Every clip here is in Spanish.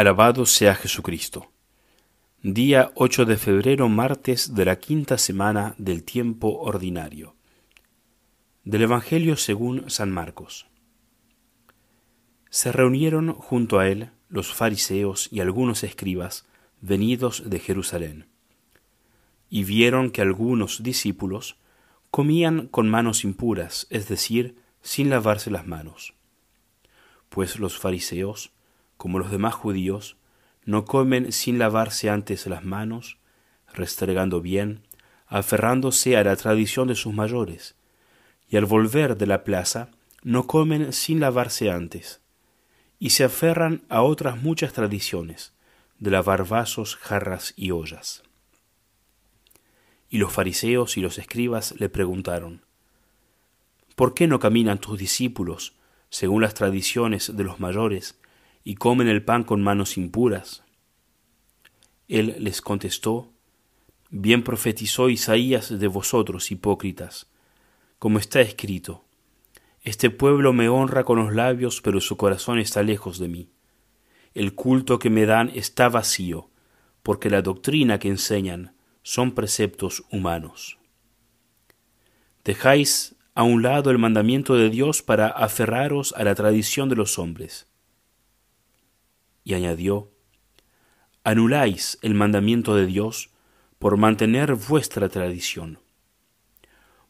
Alabado sea Jesucristo. Día 8 de febrero, martes de la quinta semana del tiempo ordinario. Del Evangelio según San Marcos. Se reunieron junto a él los fariseos y algunos escribas venidos de Jerusalén, y vieron que algunos discípulos comían con manos impuras, es decir, sin lavarse las manos. Pues los fariseos como los demás judíos, no comen sin lavarse antes las manos, restregando bien, aferrándose a la tradición de sus mayores, y al volver de la plaza no comen sin lavarse antes, y se aferran a otras muchas tradiciones, de lavar vasos, jarras y ollas. Y los fariseos y los escribas le preguntaron, ¿Por qué no caminan tus discípulos según las tradiciones de los mayores, y comen el pan con manos impuras. Él les contestó, Bien profetizó Isaías de vosotros, hipócritas, como está escrito, Este pueblo me honra con los labios, pero su corazón está lejos de mí. El culto que me dan está vacío, porque la doctrina que enseñan son preceptos humanos. Dejáis a un lado el mandamiento de Dios para aferraros a la tradición de los hombres y añadió, Anuláis el mandamiento de Dios por mantener vuestra tradición.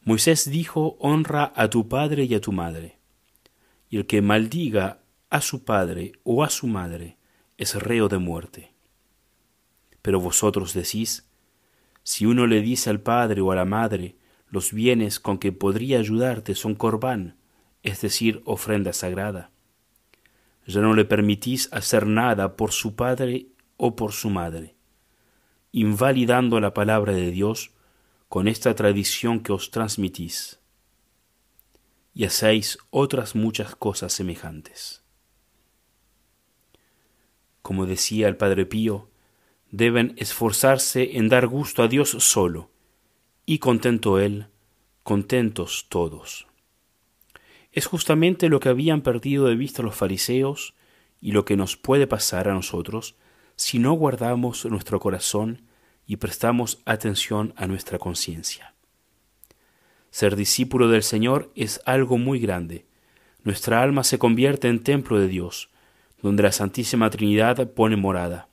Moisés dijo, Honra a tu padre y a tu madre, y el que maldiga a su padre o a su madre es reo de muerte. Pero vosotros decís, si uno le dice al padre o a la madre, los bienes con que podría ayudarte son corbán, es decir, ofrenda sagrada, ya no le permitís hacer nada por su padre o por su madre, invalidando la palabra de Dios con esta tradición que os transmitís, y hacéis otras muchas cosas semejantes. Como decía el Padre Pío, deben esforzarse en dar gusto a Dios solo, y contento Él, contentos todos es justamente lo que habían perdido de vista los fariseos y lo que nos puede pasar a nosotros si no guardamos nuestro corazón y prestamos atención a nuestra conciencia. Ser discípulo del Señor es algo muy grande. Nuestra alma se convierte en templo de Dios, donde la Santísima Trinidad pone morada.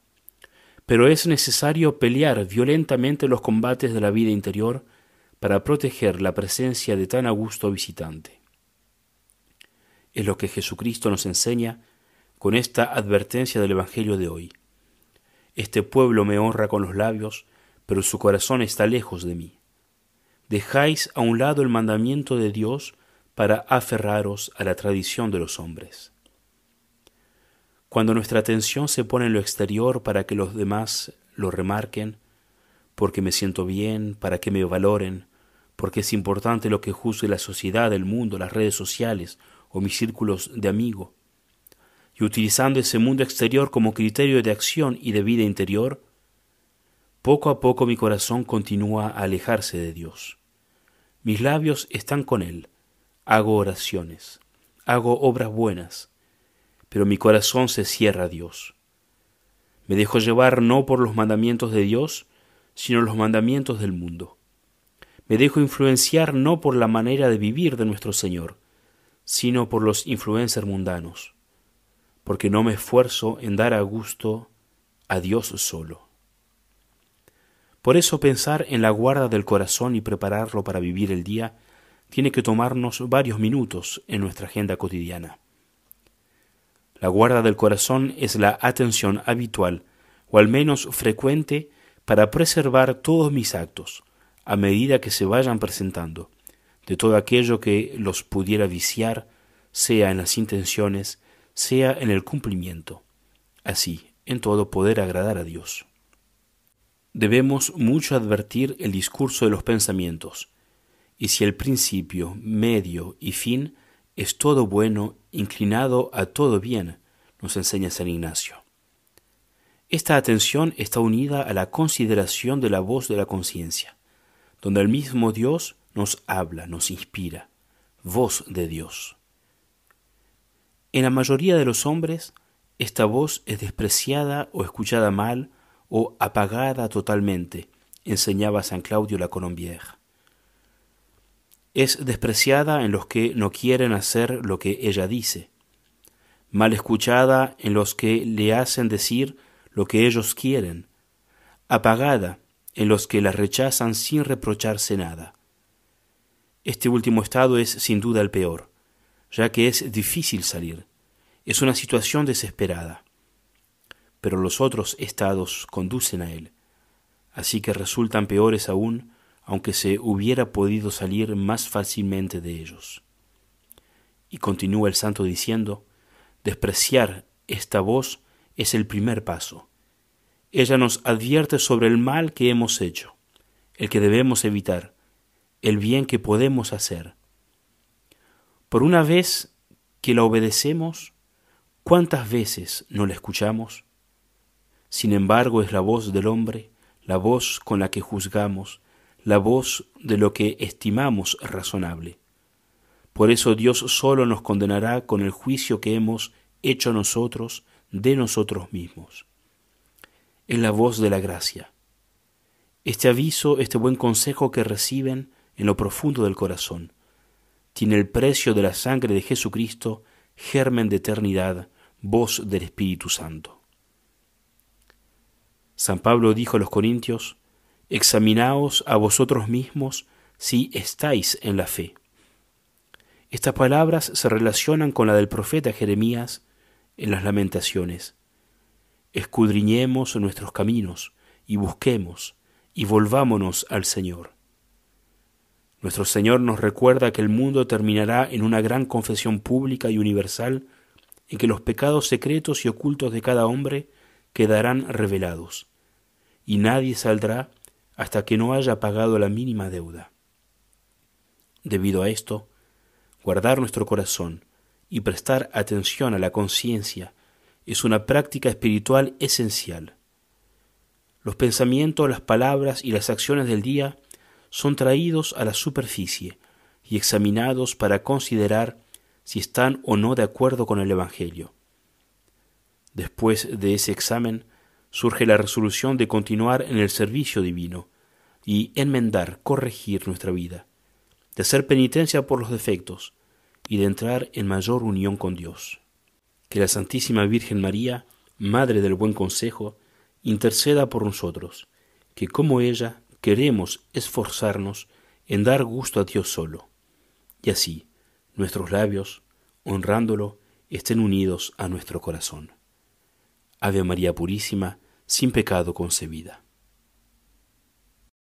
Pero es necesario pelear violentamente los combates de la vida interior para proteger la presencia de tan augusto visitante. Es lo que Jesucristo nos enseña con esta advertencia del Evangelio de hoy. Este pueblo me honra con los labios, pero su corazón está lejos de mí. Dejáis a un lado el mandamiento de Dios para aferraros a la tradición de los hombres. Cuando nuestra atención se pone en lo exterior para que los demás lo remarquen, porque me siento bien, para que me valoren, porque es importante lo que juzgue la sociedad, el mundo, las redes sociales o mis círculos de amigo, y utilizando ese mundo exterior como criterio de acción y de vida interior, poco a poco mi corazón continúa a alejarse de Dios. Mis labios están con Él, hago oraciones, hago obras buenas, pero mi corazón se cierra a Dios. Me dejo llevar no por los mandamientos de Dios, sino los mandamientos del mundo. Me dejo influenciar no por la manera de vivir de nuestro Señor, sino por los influencers mundanos, porque no me esfuerzo en dar a gusto a Dios solo. Por eso pensar en la guarda del corazón y prepararlo para vivir el día tiene que tomarnos varios minutos en nuestra agenda cotidiana. La guarda del corazón es la atención habitual, o al menos frecuente, para preservar todos mis actos, a medida que se vayan presentando, de todo aquello que los pudiera viciar, sea en las intenciones, sea en el cumplimiento. Así, en todo poder agradar a Dios. Debemos mucho advertir el discurso de los pensamientos, y si el principio, medio y fin es todo bueno, inclinado a todo bien, nos enseña San Ignacio. Esta atención está unida a la consideración de la voz de la conciencia, donde el mismo Dios nos habla, nos inspira, voz de Dios. En la mayoría de los hombres, esta voz es despreciada o escuchada mal o apagada totalmente, enseñaba San Claudio la Colombière. Es despreciada en los que no quieren hacer lo que ella dice, mal escuchada en los que le hacen decir lo que ellos quieren, apagada en los que la rechazan sin reprocharse nada. Este último estado es sin duda el peor, ya que es difícil salir, es una situación desesperada. Pero los otros estados conducen a él, así que resultan peores aún, aunque se hubiera podido salir más fácilmente de ellos. Y continúa el santo diciendo, despreciar esta voz es el primer paso. Ella nos advierte sobre el mal que hemos hecho, el que debemos evitar, el bien que podemos hacer. Por una vez que la obedecemos, ¿cuántas veces no la escuchamos? Sin embargo, es la voz del hombre, la voz con la que juzgamos, la voz de lo que estimamos razonable. Por eso Dios solo nos condenará con el juicio que hemos hecho nosotros de nosotros mismos. Es la voz de la gracia. Este aviso, este buen consejo que reciben en lo profundo del corazón, tiene el precio de la sangre de Jesucristo, germen de eternidad, voz del Espíritu Santo. San Pablo dijo a los Corintios, Examinaos a vosotros mismos si estáis en la fe. Estas palabras se relacionan con la del profeta Jeremías en las lamentaciones. Escudriñemos nuestros caminos y busquemos y volvámonos al Señor. Nuestro Señor nos recuerda que el mundo terminará en una gran confesión pública y universal en que los pecados secretos y ocultos de cada hombre quedarán revelados, y nadie saldrá hasta que no haya pagado la mínima deuda. Debido a esto, guardar nuestro corazón y prestar atención a la conciencia es una práctica espiritual esencial. Los pensamientos, las palabras y las acciones del día son traídos a la superficie y examinados para considerar si están o no de acuerdo con el Evangelio. Después de ese examen, surge la resolución de continuar en el servicio divino y enmendar, corregir nuestra vida, de hacer penitencia por los defectos y de entrar en mayor unión con Dios. Que la Santísima Virgen María, Madre del Buen Consejo, interceda por nosotros, que como ella queremos esforzarnos en dar gusto a Dios solo, y así nuestros labios, honrándolo, estén unidos a nuestro corazón. Ave María Purísima, sin pecado concebida.